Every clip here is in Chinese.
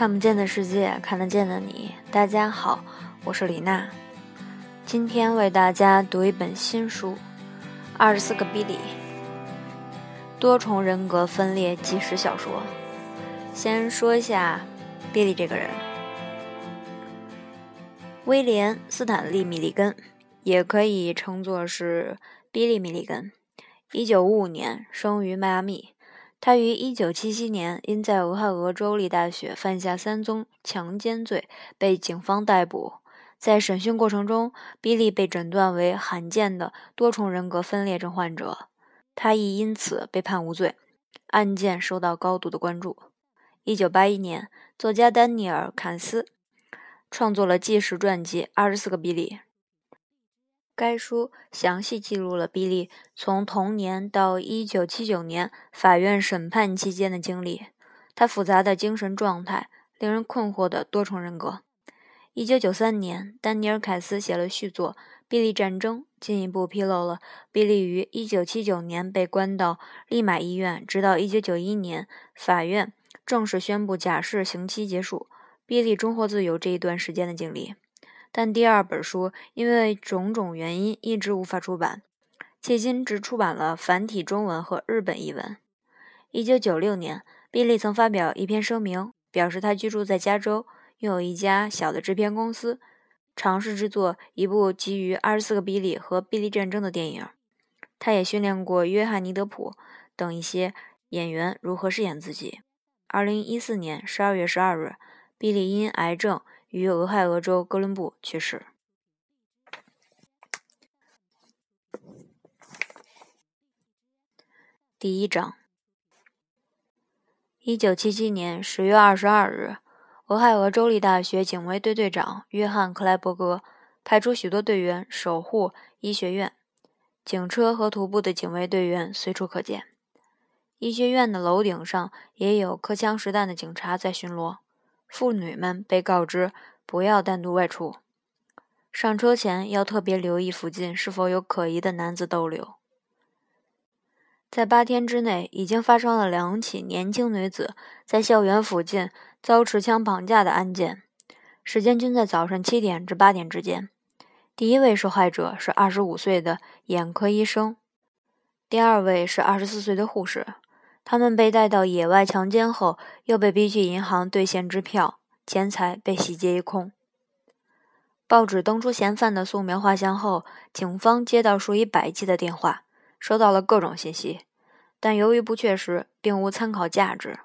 看不见的世界，看得见的你。大家好，我是李娜，今天为大家读一本新书《二十四个比利：多重人格分裂纪实小说》。先说一下比利这个人，威廉·斯坦利·米利根，也可以称作是比利·米利根，一九五五年生于迈阿密。他于1977年因在俄亥俄州立大学犯下三宗强奸罪被警方逮捕。在审讯过程中，比利被诊断为罕见的多重人格分裂症患者，他亦因此被判无罪。案件受到高度的关注。1981年，作家丹尼尔·坎斯创作了纪实传记《二十四个比利》。该书详细记录了比利从童年到1979年法院审判期间的经历，他复杂的精神状态，令人困惑的多重人格。1993年，丹尼尔·凯斯写了续作《比利战争》，进一步披露了比利于1979年被关到利马医院，直到1991年法院正式宣布假释刑期结束，比利终获自由这一段时间的经历。但第二本书因为种种原因一直无法出版，迄今只出版了繁体中文和日本译文。一九九六年，比利曾发表一篇声明，表示他居住在加州，拥有一家小的制片公司，尝试制作一部基于二十四个比利和比利战争的电影。他也训练过约翰尼·德普等一些演员如何饰演自己。二零一四年十二月十二日，比利因癌症。于俄亥俄州哥伦布去世。第一章：一九七七年十月二十二日，俄亥俄州立大学警卫队队长约翰·克莱伯格派出许多队员守护医学院，警车和徒步的警卫队员随处可见。医学院的楼顶上也有荷枪实弹的警察在巡逻。妇女们被告知不要单独外出，上车前要特别留意附近是否有可疑的男子逗留。在八天之内，已经发生了两起年轻女子在校园附近遭持枪绑架的案件，时间均在早上七点至八点之间。第一位受害者是二十五岁的眼科医生，第二位是二十四岁的护士。他们被带到野外强奸后，又被逼去银行兑现支票，钱财被洗劫一空。报纸登出嫌犯的素描画像后，警方接到数以百计的电话，收到了各种信息，但由于不确实，并无参考价值。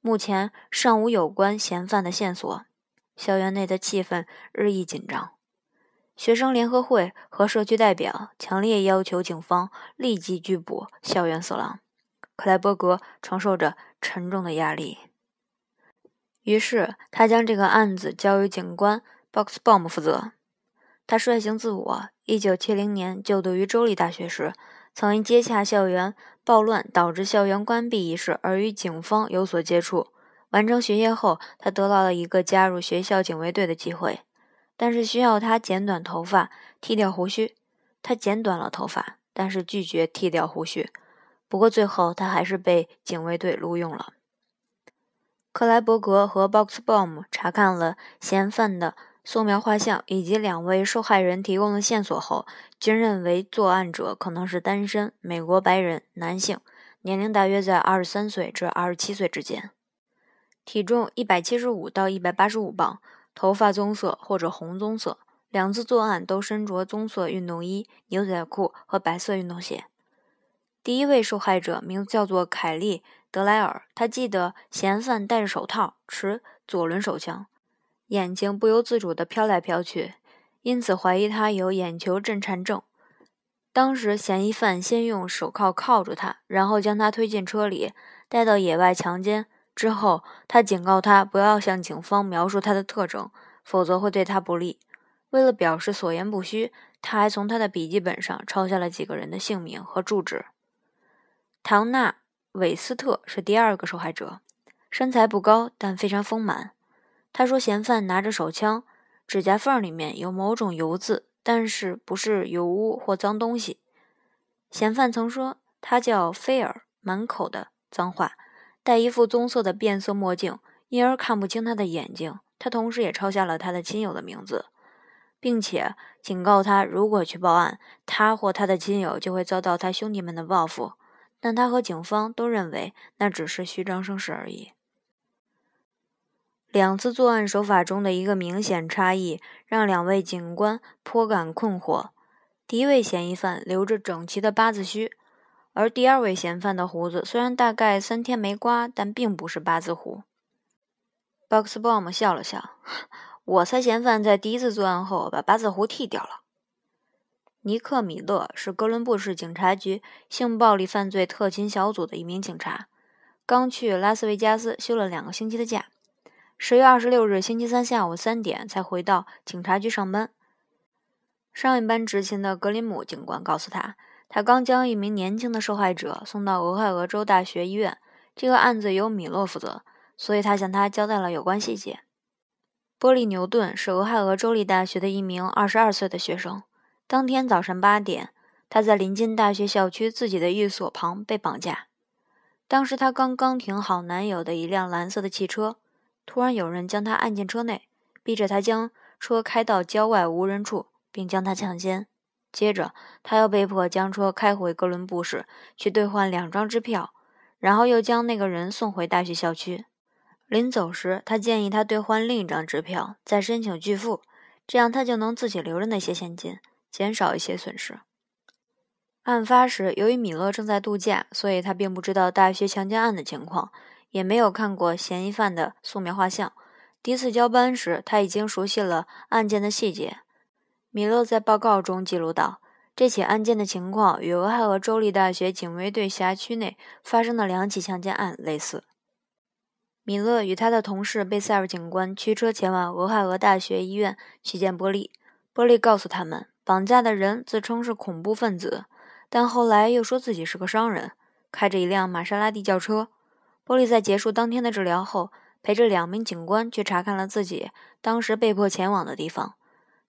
目前尚无有关嫌犯的线索。校园内的气氛日益紧张，学生联合会和社区代表强烈要求警方立即拘捕校园色狼。克莱伯格承受着沉重的压力，于是他将这个案子交由警官 Boxbaum 负责。他率性自我。1970年就读于州立大学时，曾因接洽校园暴乱导致校园关闭一事而与警方有所接触。完成学业后，他得到了一个加入学校警卫队的机会，但是需要他剪短头发、剃掉胡须。他剪短了头发，但是拒绝剃掉胡须。不过最后，他还是被警卫队录用了。克莱伯格和 Boxbaum 查看了嫌犯的素描画像以及两位受害人提供的线索后，均认为作案者可能是单身美国白人男性，年龄大约在二十三岁至二十七岁之间，体重一百七十五到一百八十五磅，头发棕色或者红棕色。两次作案都身着棕色运动衣、牛仔裤和白色运动鞋。第一位受害者名字叫做凯利·德莱尔，他记得嫌犯戴着手套，持左轮手枪，眼睛不由自主地飘来飘去，因此怀疑他有眼球震颤症。当时嫌疑犯先用手铐铐住他，然后将他推进车里，带到野外强奸。之后，他警告他不要向警方描述他的特征，否则会对他不利。为了表示所言不虚，他还从他的笔记本上抄下了几个人的姓名和住址。唐纳·韦斯特是第二个受害者，身材不高，但非常丰满。他说，嫌犯拿着手枪，指甲缝里面有某种油渍，但是不是油污或脏东西。嫌犯曾说他叫菲尔，满口的脏话，戴一副棕色的变色墨镜，因而看不清他的眼睛。他同时也抄下了他的亲友的名字，并且警告他，如果去报案，他或他的亲友就会遭到他兄弟们的报复。但他和警方都认为那只是虚张声势而已。两次作案手法中的一个明显差异，让两位警官颇感困惑。第一位嫌疑犯留着整齐的八字须，而第二位嫌犯的胡子虽然大概三天没刮，但并不是八字胡。Boxbomb 笑了笑：“ 我猜嫌犯在第一次作案后把八字胡剃掉了。”尼克·米勒是哥伦布市警察局性暴力犯罪特勤小组的一名警察，刚去拉斯维加斯休了两个星期的假。十月二十六日星期三下午三点才回到警察局上班。上一班执勤的格林姆警官告诉他，他刚将一名年轻的受害者送到俄亥俄州大学医院。这个案子由米勒负责，所以他向他交代了有关细节。波利·牛顿是俄亥俄州立大学的一名二十二岁的学生。当天早上八点，他在临近大学校区自己的寓所旁被绑架。当时他刚刚停好男友的一辆蓝色的汽车，突然有人将他按进车内，逼着他将车开到郊外无人处。并将他强奸，接着他又被迫将车开回哥伦布市去兑换两张支票，然后又将那个人送回大学校区。临走时，他建议他兑换另一张支票，再申请拒付，这样他就能自己留着那些现金，减少一些损失。案发时，由于米勒正在度假，所以他并不知道大学强奸案的情况，也没有看过嫌疑犯的素描画像。第一次交班时，他已经熟悉了案件的细节。米勒在报告中记录道：“这起案件的情况与俄亥俄州立大学警卫队辖区内发生的两起强奸案类似。”米勒与他的同事贝塞尔警官驱车前往俄亥俄大学医院去见波利。波利告诉他们，绑架的人自称是恐怖分子，但后来又说自己是个商人，开着一辆玛莎拉蒂轿车。波利在结束当天的治疗后，陪着两名警官去查看了自己当时被迫前往的地方。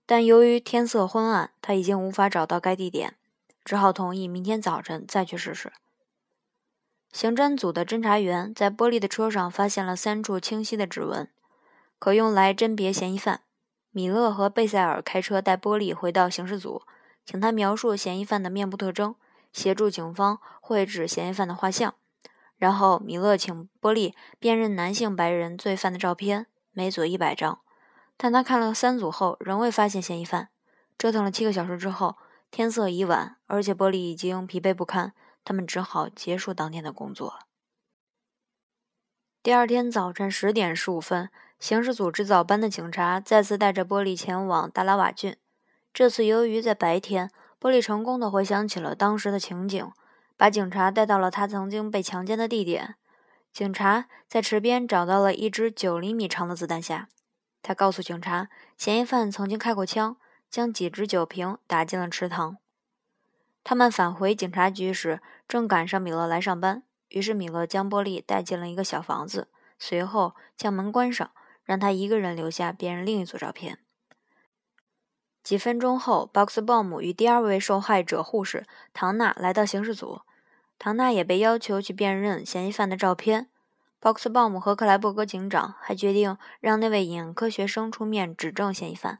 但由于天色昏暗，他已经无法找到该地点，只好同意明天早晨再去试试。刑侦组的侦查员在玻璃的车上发现了三处清晰的指纹，可用来甄别嫌疑犯。米勒和贝塞尔开车带玻璃回到刑事组，请他描述嫌疑犯的面部特征，协助警方绘制嫌疑犯的画像。然后，米勒请波利辨认男性白人罪犯的照片，每组一百张。但他看了三组后，仍未发现嫌疑犯。折腾了七个小时之后，天色已晚，而且玻璃已经疲惫不堪，他们只好结束当天的工作。第二天早晨十点十五分，刑事组织早班的警察再次带着玻璃前往达拉瓦郡。这次，由于在白天，玻璃成功的回想起了当时的情景，把警察带到了他曾经被强奸的地点。警察在池边找到了一支九厘米长的子弹匣。他告诉警察，嫌疑犯曾经开过枪，将几支酒瓶打进了池塘。他们返回警察局时，正赶上米勒来上班，于是米勒将波利带进了一个小房子，随后将门关上，让他一个人留下辨认另一组照片。几分钟后 box bom 与第二位受害者护士唐娜来到刑事组，唐娜也被要求去辨认嫌疑犯的照片。鲍克斯鲍姆和克莱伯格警长还决定让那位眼科学生出面指证嫌疑犯，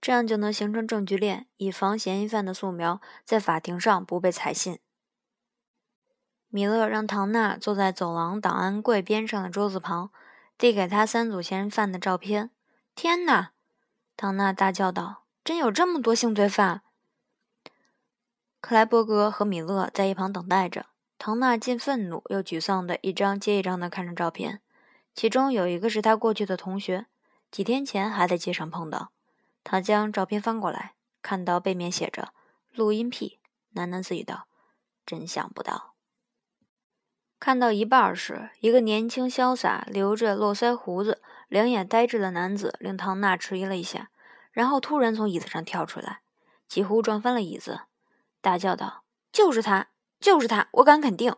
这样就能形成证据链，以防嫌疑犯的素描在法庭上不被采信。米勒让唐娜坐在走廊档案柜边上的桌子旁，递给他三组嫌犯的照片。天哪！唐娜大叫道：“真有这么多性罪犯！”克莱伯格和米勒在一旁等待着。唐娜既愤怒又沮丧的一张接一张的看着照片，其中有一个是他过去的同学，几天前还在街上碰到。他将照片翻过来，看到背面写着“录音癖”，喃喃自语道：“真想不到。”看到一半时，一个年轻潇洒、留着络腮胡子、两眼呆滞的男子令唐娜迟疑了一下，然后突然从椅子上跳出来，几乎撞翻了椅子，大叫道：“就是他！”就是他，我敢肯定。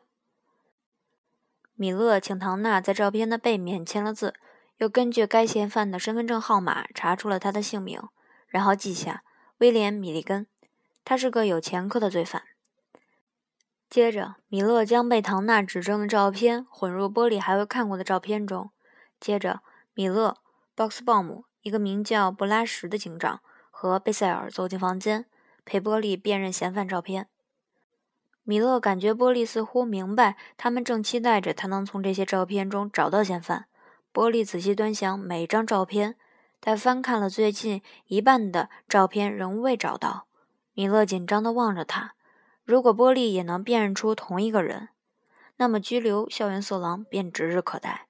米勒请唐娜在照片的背面签了字，又根据该嫌犯的身份证号码查出了他的姓名，然后记下威廉·米利根，他是个有前科的罪犯。接着，米勒将被唐娜指证的照片混入玻璃还未看过的照片中，接着，米勒、鲍克斯鲍姆、一个名叫布拉什的警长和贝塞尔走进房间，陪波利辨认嫌犯照片。米勒感觉波利似乎明白，他们正期待着他能从这些照片中找到嫌犯。波利仔细端详每一张照片，但翻看了最近一半的照片仍未找到。米勒紧张地望着他。如果波利也能辨认出同一个人，那么拘留校园色狼便指日可待。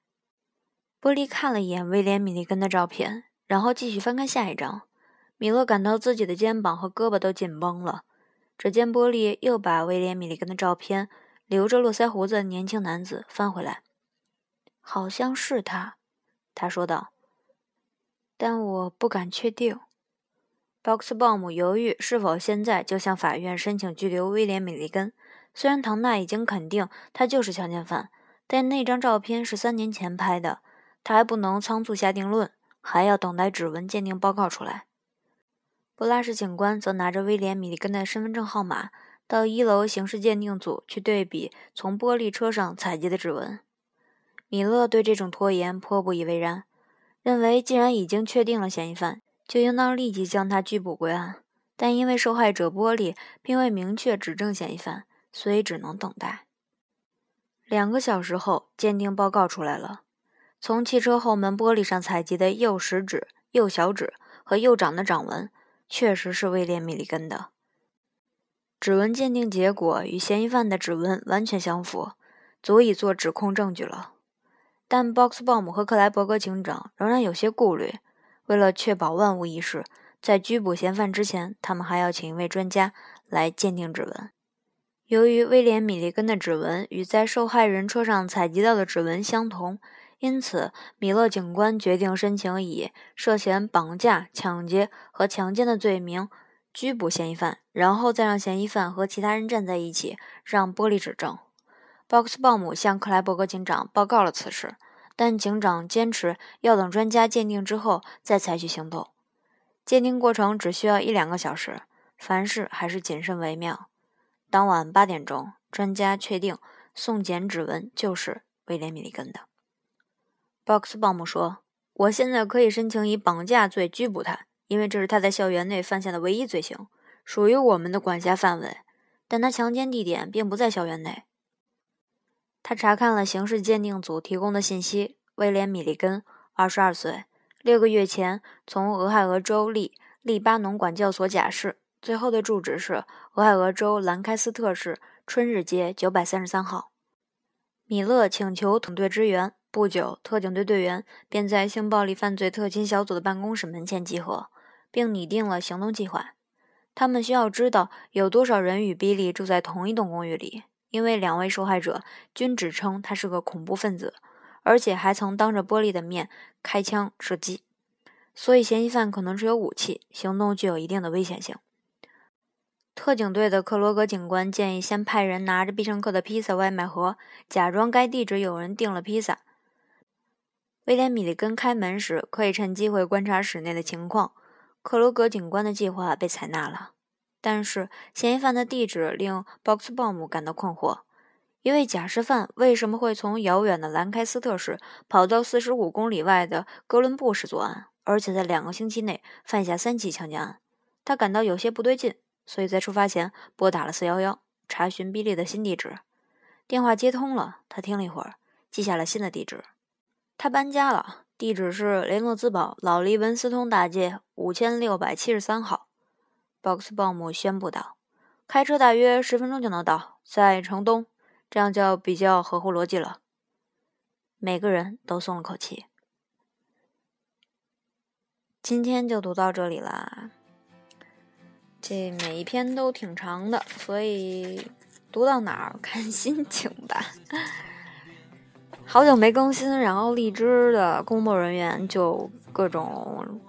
波利看了一眼威廉·米利根的照片，然后继续翻看下一张。米勒感到自己的肩膀和胳膊都紧绷了。只见波利又把威廉·米利根的照片，留着络腮胡子的年轻男子翻回来。好像是他，他说道，但我不敢确定。鲍克斯鲍姆犹豫是否现在就向法院申请拘留威廉·米利根。虽然唐纳已经肯定他就是强奸犯，但那张照片是三年前拍的，他还不能仓促下定论，还要等待指纹鉴定报告出来。布拉什警官则拿着威廉·米利根的身份证号码，到一楼刑事鉴定组去对比从玻璃车上采集的指纹。米勒对这种拖延颇不以为然，认为既然已经确定了嫌疑犯，就应当立即将他拘捕归案。但因为受害者玻璃并未明确指证嫌疑犯，所以只能等待。两个小时后，鉴定报告出来了：从汽车后门玻璃上采集的右食指、右小指和右掌的掌纹。确实是威廉·米利根的指纹鉴定结果与嫌疑犯的指纹完全相符，足以做指控证据了。但鲍克斯鲍姆和克莱伯格警长仍然有些顾虑。为了确保万无一失，在拘捕嫌犯之前，他们还要请一位专家来鉴定指纹。由于威廉·米利根的指纹与在受害人车上采集到的指纹相同。因此，米勒警官决定申请以涉嫌绑架、抢劫和强奸的罪名拘捕嫌疑犯，然后再让嫌疑犯和其他人站在一起，让玻璃指证。鲍克斯鲍姆向克莱伯格警长报告了此事，但警长坚持要等专家鉴定之后再采取行动。鉴定过程只需要一两个小时，凡事还是谨慎为妙。当晚八点钟，专家确定送检指纹就是威廉·米利根的。鲍克斯鲍姆说：“我现在可以申请以绑架罪拘捕他，因为这是他在校园内犯下的唯一罪行，属于我们的管辖范围。但他强奸地点并不在校园内。”他查看了刑事鉴定组提供的信息：威廉·米利根，二十二岁，六个月前从俄亥俄州立利巴农管教所假释，最后的住址是俄亥俄州兰开斯特市春日街九百三十三号。米勒请求统队支援。不久，特警队队员便在性暴力犯罪特勤小组的办公室门前集合，并拟定了行动计划。他们需要知道有多少人与比利住在同一栋公寓里，因为两位受害者均指称他是个恐怖分子，而且还曾当着玻璃的面开枪射击，所以嫌疑犯可能持有武器，行动具有一定的危险性。特警队的克罗格警官建议先派人拿着必胜客的披萨外卖盒，假装该地址有人订了披萨。威廉·米利根开门时，可以趁机会观察室内的情况。克罗格警官的计划被采纳了，但是嫌疑犯的地址令鲍克斯鲍姆感到困惑：一位假释犯为什么会从遥远的兰开斯特市跑到四十五公里外的哥伦布市作案，而且在两个星期内犯下三起强奸案？他感到有些不对劲，所以在出发前拨打了四幺幺，查询比利的新地址。电话接通了，他听了一会儿，记下了新的地址。他搬家了，地址是雷诺兹堡老黎文斯通大街五千六百七十三号。鲍克斯鲍姆宣布道：“开车大约十分钟就能到，在城东，这样就比较合乎逻辑了。”每个人都松了口气。今天就读到这里啦。这每一篇都挺长的，所以读到哪儿看心情吧。好久没更新，然后荔枝的工作人员就各种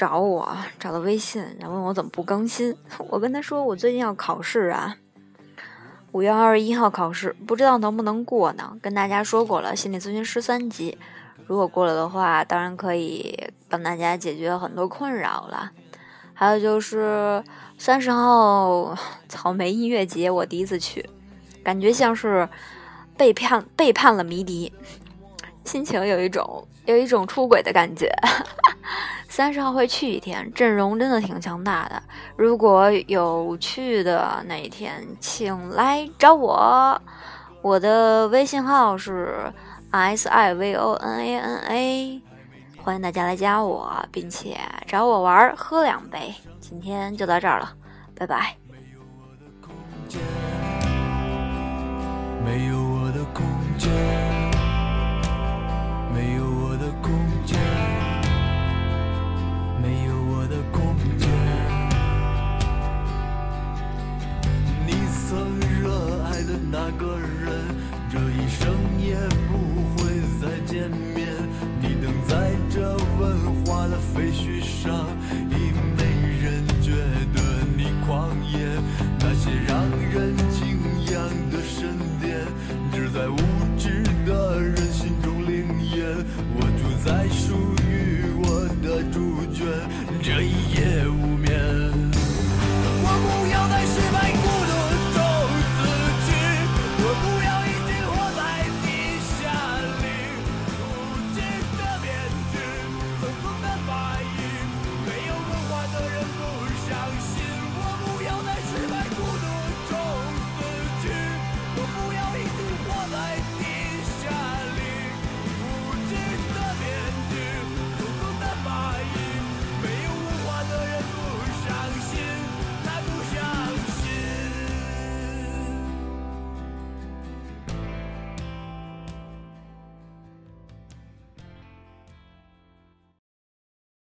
找我，找到微信，然后问我怎么不更新。我跟他说，我最近要考试啊，五月二十一号考试，不知道能不能过呢。跟大家说过了，心理咨询师三级，如果过了的话，当然可以帮大家解决很多困扰了。还有就是三十号草莓音乐节，我第一次去，感觉像是。背叛背叛了迷笛，心情有一种有一种出轨的感觉。三十号会去一天，阵容真的挺强大的。如果有去的那一天，请来找我。我的微信号是 s i v o n a n a，欢迎大家来加我，并且找我玩，喝两杯。今天就到这儿了，拜拜。